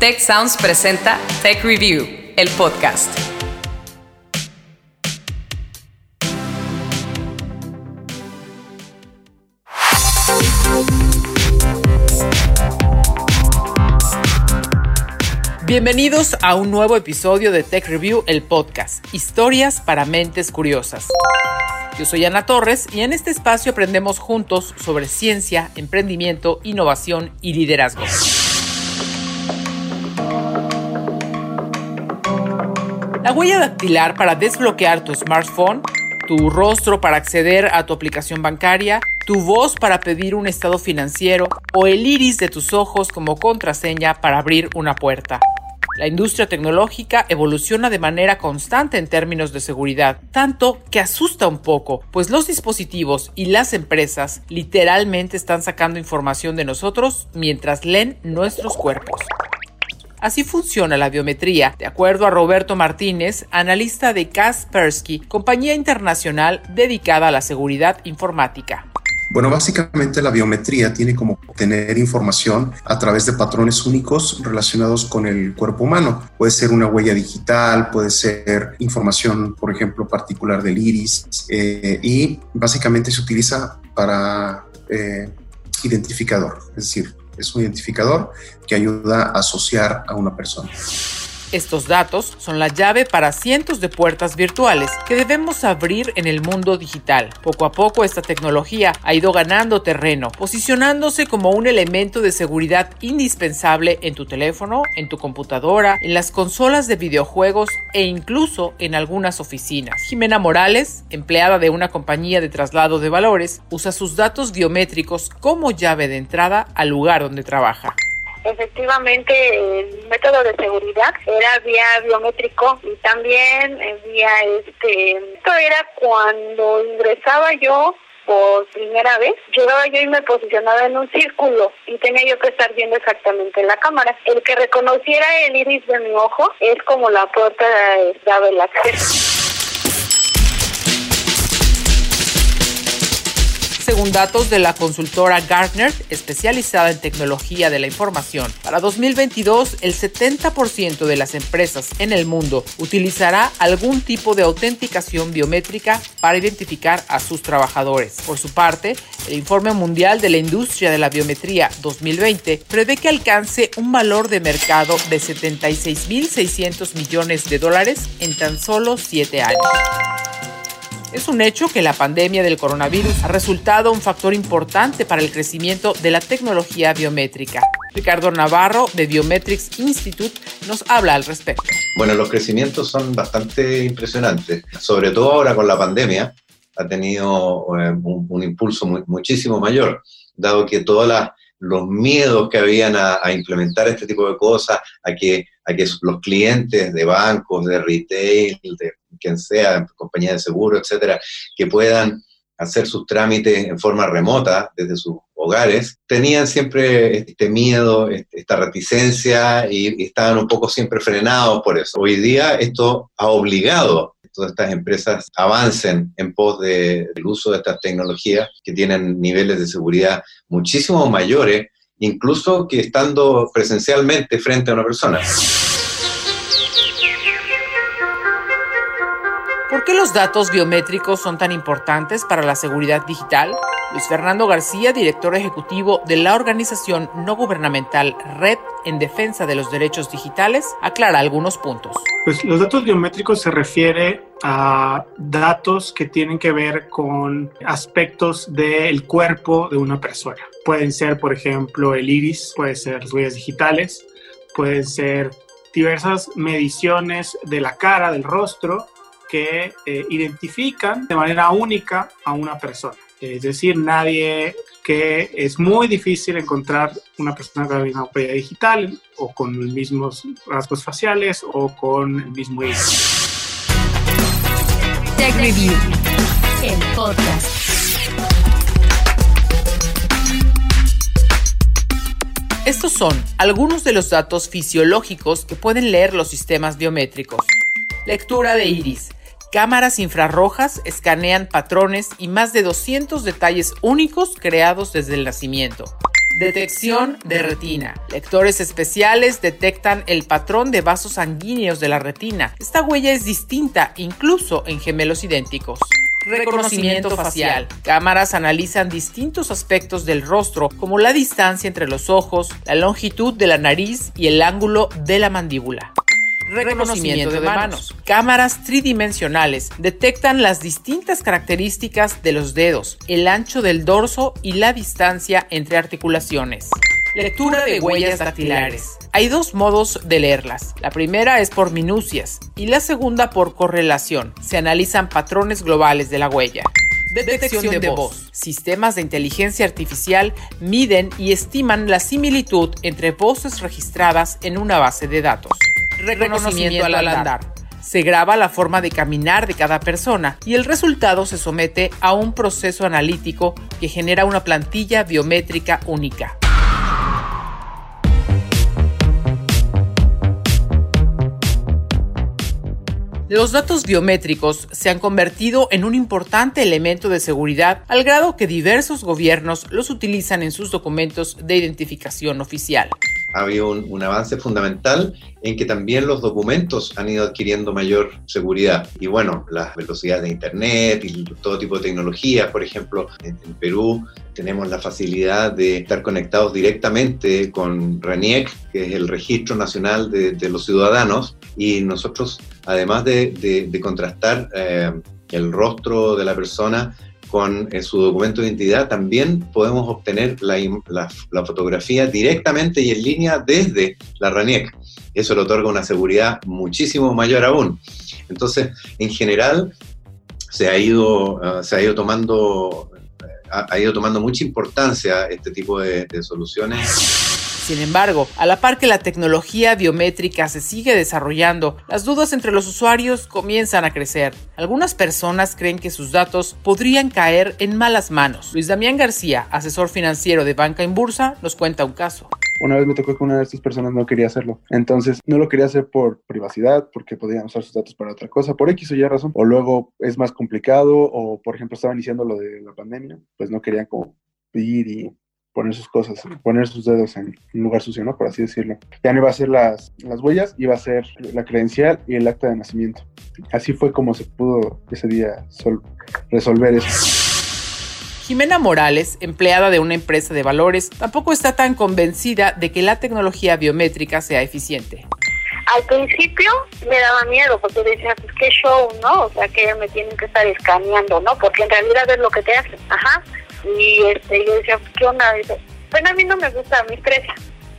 Tech Sounds presenta Tech Review, el podcast. Bienvenidos a un nuevo episodio de Tech Review, el podcast, historias para mentes curiosas. Yo soy Ana Torres y en este espacio aprendemos juntos sobre ciencia, emprendimiento, innovación y liderazgo. La huella dactilar para desbloquear tu smartphone, tu rostro para acceder a tu aplicación bancaria, tu voz para pedir un estado financiero o el iris de tus ojos como contraseña para abrir una puerta. La industria tecnológica evoluciona de manera constante en términos de seguridad, tanto que asusta un poco, pues los dispositivos y las empresas literalmente están sacando información de nosotros mientras leen nuestros cuerpos. Así funciona la biometría, de acuerdo a Roberto Martínez, analista de Kaspersky, compañía internacional dedicada a la seguridad informática. Bueno, básicamente la biometría tiene como obtener información a través de patrones únicos relacionados con el cuerpo humano. Puede ser una huella digital, puede ser información, por ejemplo, particular del iris, eh, y básicamente se utiliza para eh, identificador, es decir, es un identificador que ayuda a asociar a una persona. Estos datos son la llave para cientos de puertas virtuales que debemos abrir en el mundo digital. Poco a poco esta tecnología ha ido ganando terreno, posicionándose como un elemento de seguridad indispensable en tu teléfono, en tu computadora, en las consolas de videojuegos e incluso en algunas oficinas. Jimena Morales, empleada de una compañía de traslado de valores, usa sus datos biométricos como llave de entrada al lugar donde trabaja. Efectivamente, el método de seguridad era vía biométrico y también vía este. Esto era cuando ingresaba yo por primera vez, llegaba yo y me posicionaba en un círculo y tenía yo que estar viendo exactamente la cámara. El que reconociera el iris de mi ojo es como la puerta de el acceso. Según datos de la consultora Gartner, especializada en tecnología de la información. Para 2022, el 70% de las empresas en el mundo utilizará algún tipo de autenticación biométrica para identificar a sus trabajadores. Por su parte, el Informe Mundial de la Industria de la Biometría 2020 prevé que alcance un valor de mercado de 76.600 millones de dólares en tan solo 7 años. Es un hecho que la pandemia del coronavirus ha resultado un factor importante para el crecimiento de la tecnología biométrica. Ricardo Navarro de Biometrics Institute nos habla al respecto. Bueno, los crecimientos son bastante impresionantes, sobre todo ahora con la pandemia ha tenido eh, un, impulso muchísimo mayor, dado que todos los miedos que habían a, implementar este tipo de cosas, a que, a que los clientes de bancos, de retail, de quien sea, compañía de seguro, etcétera, que puedan hacer sus trámites en forma remota desde sus hogares, tenían siempre este miedo, este, esta reticencia y, estaban un poco siempre frenados por eso. Hoy día esto ha obligado todas estas empresas avancen en pos del uso de estas tecnologías que tienen niveles de seguridad muchísimo mayores, incluso que estando presencialmente frente a una persona. ¿Por qué los datos biométricos son tan importantes para la seguridad digital? Luis Fernando García, director ejecutivo de la organización no gubernamental Red en Defensa de los Derechos Digitales, aclara algunos puntos. Pues los datos biométricos se refiere a datos que tienen que ver con aspectos del cuerpo de una persona. Pueden ser, por ejemplo, el iris, pueden ser huellas digitales, pueden ser diversas mediciones de la cara, del rostro, que eh, identifican de manera única a una persona. Es decir, nadie que es muy difícil encontrar una persona con una huella digital o con los mismos rasgos faciales o con el mismo iris. Tech Review, el podcast. Estos son algunos de los datos fisiológicos que pueden leer los sistemas biométricos. Lectura de iris Cámaras infrarrojas escanean patrones y más de 200 detalles únicos creados desde el nacimiento. Detección de retina. Lectores especiales detectan el patrón de vasos sanguíneos de la retina. Esta huella es distinta incluso en gemelos idénticos. Reconocimiento facial. Cámaras analizan distintos aspectos del rostro, como la distancia entre los ojos, la longitud de la nariz y el ángulo de la mandíbula reconocimiento de manos. Cámaras tridimensionales detectan las distintas características de los dedos, el ancho del dorso y la distancia entre articulaciones. Lectura de huellas dactilares. Hay dos modos de leerlas. La primera es por minucias y la segunda por correlación. Se analizan patrones globales de la huella. Detección de voz. Sistemas de inteligencia artificial miden y estiman la similitud entre voces registradas en una base de datos reconocimiento al andar. Se graba la forma de caminar de cada persona y el resultado se somete a un proceso analítico que genera una plantilla biométrica única. Los datos biométricos se han convertido en un importante elemento de seguridad al grado que diversos gobiernos los utilizan en sus documentos de identificación oficial ha habido un, avance fundamental en que también los documentos han ido adquiriendo mayor seguridad. Y bueno, las velocidades de Internet y todo tipo de tecnologías, por ejemplo, en, Perú tenemos la facilidad de estar conectados directamente con RENIEC, que es el Registro Nacional de, los Ciudadanos, y nosotros, además de, contrastar eh, el rostro de la persona, con eh, su documento de identidad, también podemos obtener la, la, fotografía directamente y en línea desde la RANIEC. Eso le otorga una seguridad muchísimo mayor aún. Entonces, en general, se ha ido, ah, se ha ido tomando ha, ido tomando mucha importancia este tipo de soluciones sin embargo, a la par que la tecnología biométrica se sigue desarrollando, las dudas entre los usuarios comienzan a crecer. Algunas personas creen que sus datos podrían caer en malas manos. Luis Damián García, asesor financiero de Banca en Bursa, nos cuenta un caso. Una vez me tocó que una de estas personas no quería hacerlo. Entonces, no lo quería hacer por privacidad, porque podían usar sus datos para otra cosa, por X o Y razón. O luego es más complicado, o por ejemplo, estaban iniciando lo de la pandemia, pues no querían como ir y poner sus cosas, poner sus dedos en un lugar sucio, ¿no? Por así decirlo. Ya no iba a ser las, las huellas, iba a ser la credencial y el acta de nacimiento. Así fue como se pudo ese día resolver eso. Jimena Morales, empleada de una empresa de valores, tampoco está tan convencida de que la tecnología biométrica sea eficiente. Al principio me daba miedo porque decía, pues qué show, ¿no? O sea, que me tienen que estar escaneando, ¿no? Porque en realidad es lo que te hacen. Ajá. Y este, yo decía, ¿qué onda? Dice, bueno, a mí no me gusta, me estresa.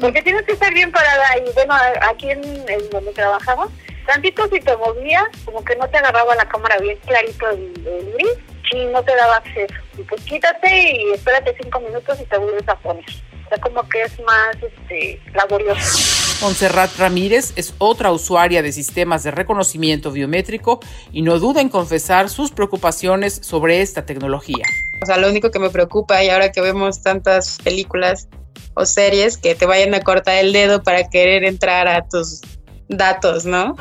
Porque tienes que estar bien parada. Y bueno, aquí en, donde trabajamos, tantito si te movías, como que no te agarraba la cámara bien clarito el, gris, y no te daba acceso. Y pues quítate y espérate cinco minutos y te vuelves a poner. O sea, como que es más este, laborioso. Montserrat Ramírez es otra usuaria de sistemas de reconocimiento biométrico y no duda en confesar sus preocupaciones sobre esta tecnología. O sea, lo único que me preocupa y ahora que vemos tantas películas o series que te vayan a cortar el dedo para querer entrar a tus datos, ¿no?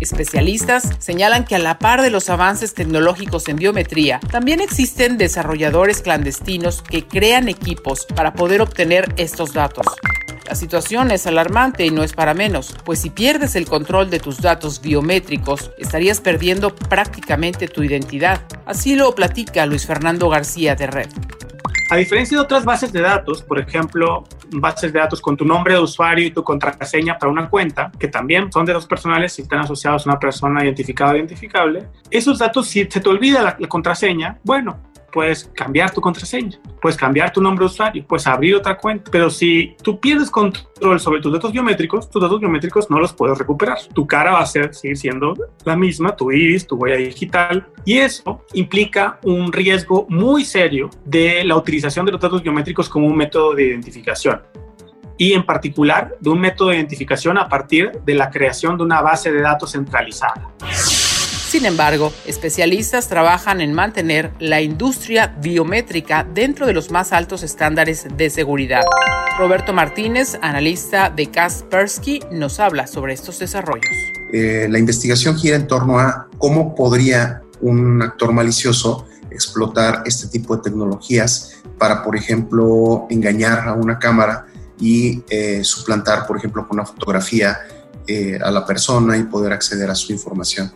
Especialistas señalan que a la par de los avances tecnológicos en biometría, también existen desarrolladores clandestinos que crean equipos para poder obtener estos datos. La situación es alarmante y no es para menos, pues si pierdes el control de tus datos biométricos, estarías perdiendo prácticamente tu identidad. Así lo platica Luis Fernando García de Red. A diferencia de otras bases de datos, por ejemplo, bases de datos con tu nombre de usuario y tu contraseña para una cuenta, que también son de datos personales y están asociados a una persona identificada o identificable, esos datos, si se te olvida la, la contraseña, bueno, puedes cambiar tu contraseña, puedes cambiar tu nombre de usuario, puedes abrir otra cuenta. Pero si tú pierdes control sobre tus datos biométricos, tus datos biométricos no los puedes recuperar. Tu cara va a ser, seguir siendo la misma, tu iris, tu huella digital. Y eso implica un riesgo muy serio de la utilización de los datos biométricos como un método de identificación y en particular de un método de identificación a partir de la creación de una base de datos centralizada. Sin embargo, especialistas trabajan en mantener la industria biométrica dentro de los más altos estándares de seguridad. Roberto Martínez, analista de Kaspersky, nos habla sobre estos desarrollos. Eh, la investigación gira en torno a cómo podría un actor malicioso explotar este tipo de tecnologías para, por ejemplo, engañar a una cámara y eh, suplantar, por ejemplo, con una fotografía eh, a la persona y poder acceder a su información.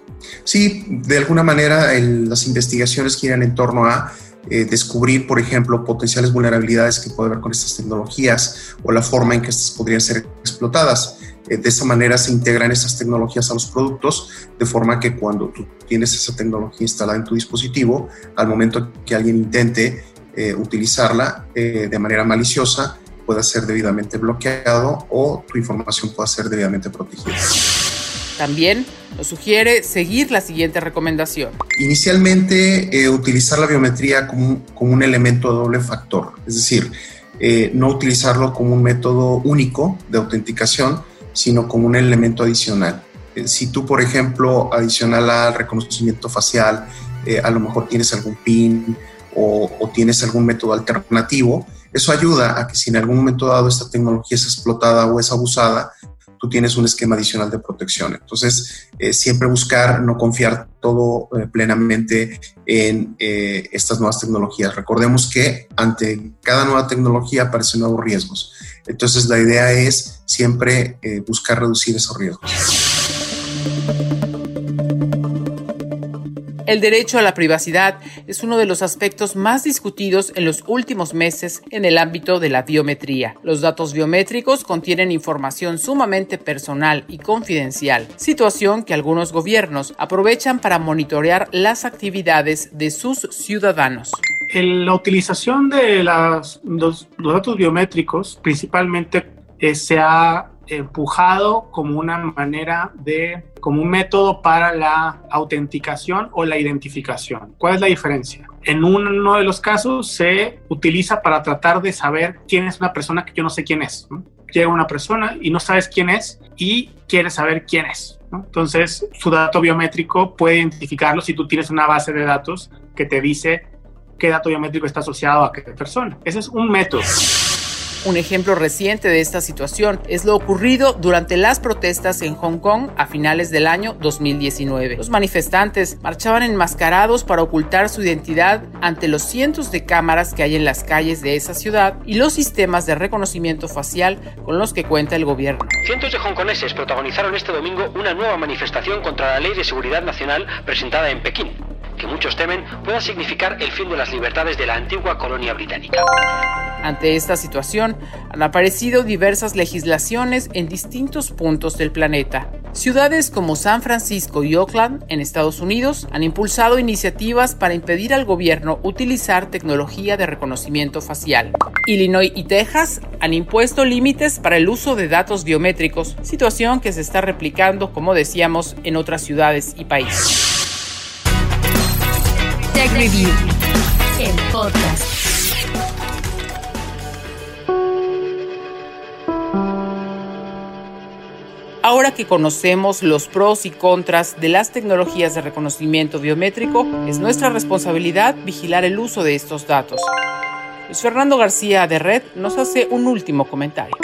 Sí, de alguna manera las investigaciones giran en torno a eh, descubrir, por ejemplo, potenciales vulnerabilidades que puede haber con estas tecnologías o la forma en que estas podrían ser explotadas. de esa manera se integran estas tecnologías a los productos, de forma que cuando tú tienes esa tecnología instalada en tu dispositivo, al momento que alguien intente utilizarla de manera maliciosa, pueda ser debidamente bloqueado o tu información pueda ser debidamente protegida. También nos sugiere seguir la siguiente recomendación. Inicialmente, eh, utilizar la biometría como, como, un elemento de doble factor, es decir, eh, no utilizarlo como un método único de autenticación, sino como un elemento adicional. Eh, si tú, por ejemplo, adicional al reconocimiento facial, a lo mejor tienes algún PIN o, o tienes algún método alternativo, eso ayuda a que si en algún momento dado esta tecnología es explotada o es abusada, tú tienes un esquema adicional de protección. Entonces, eh, siempre buscar no confiar todo eh, plenamente en eh, estas nuevas tecnologías. Recordemos que ante cada nueva tecnología aparecen nuevos riesgos. Entonces, la idea es siempre buscar reducir esos riesgos. El derecho a la privacidad es uno de los aspectos más discutidos en los últimos meses en el ámbito de la biometría. Los datos biométricos contienen información sumamente personal y confidencial, situación que algunos gobiernos aprovechan para monitorear las actividades de sus ciudadanos. La utilización de los, datos biométricos principalmente eh, se ha empujado como una manera de, como un método para la autenticación o la identificación. ¿Cuál es la diferencia? En uno de los casos se utiliza para tratar de saber quién es una persona que yo no sé quién es. Llega una persona y no sabes quién es y quieres saber quién es. Entonces, su dato biométrico puede identificarlo si tú tienes una base de datos que te dice qué dato biométrico está asociado a qué persona. Ese es un método. Un ejemplo reciente de esta situación es lo ocurrido durante las protestas en Hong Kong a finales del año 2019. Los manifestantes marchaban enmascarados para ocultar su identidad ante los cientos de cámaras que hay en las calles de esa ciudad y los sistemas de reconocimiento facial con los que cuenta el gobierno. Cientos de hongkoneses protagonizaron este domingo una nueva manifestación contra la Ley de Seguridad Nacional presentada en Pekín que muchos temen pueda significar el fin de las libertades de la antigua colonia británica. Ante esta situación, han aparecido diversas legislaciones en distintos puntos del planeta. Ciudades como San Francisco y Oakland, en Estados Unidos, han impulsado iniciativas para impedir al gobierno utilizar tecnología de reconocimiento facial. Illinois y Texas han impuesto límites para el uso de datos biométricos, situación que se está replicando, como decíamos, en otras ciudades y países. Tech Review, el podcast. Ahora que conocemos los pros y contras de las tecnologías de reconocimiento biométrico, es nuestra responsabilidad vigilar el uso de estos datos. Luis Fernando García de Red nos hace un último comentario.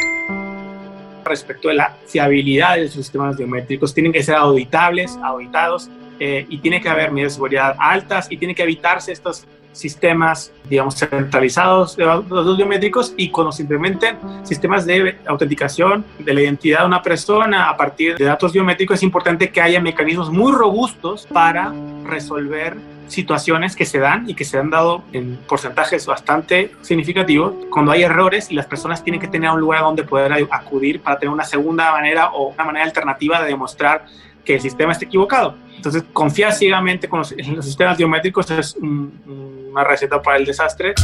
Respecto a la fiabilidad de los sistemas biométricos, tienen que ser auditables, auditados eh, y tiene que haber medidas de seguridad altas y tiene que evitarse estos sistemas, digamos, centralizados de datos biométricos y cuando se implementen sistemas de autenticación de la identidad de una persona a partir de datos biométricos, es importante que haya mecanismos muy robustos para resolver situaciones que se dan y que se han dado en porcentajes bastante significativos cuando hay errores y las personas tienen que tener un lugar donde poder acudir para tener una segunda manera o una manera alternativa de demostrar que el sistema está equivocado. Entonces, confiar ciegamente con los, en los sistemas biométricos es una receta para el desastre.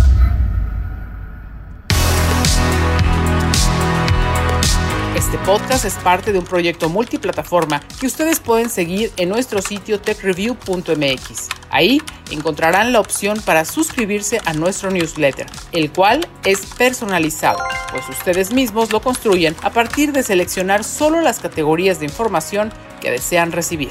Este podcast es parte de un proyecto multiplataforma que ustedes pueden seguir en nuestro sitio techreview.mx. Ahí encontrarán la opción para suscribirse a nuestro newsletter, el cual es personalizado, pues ustedes mismos lo construyen a partir de seleccionar solo las categorías de información que desean recibir.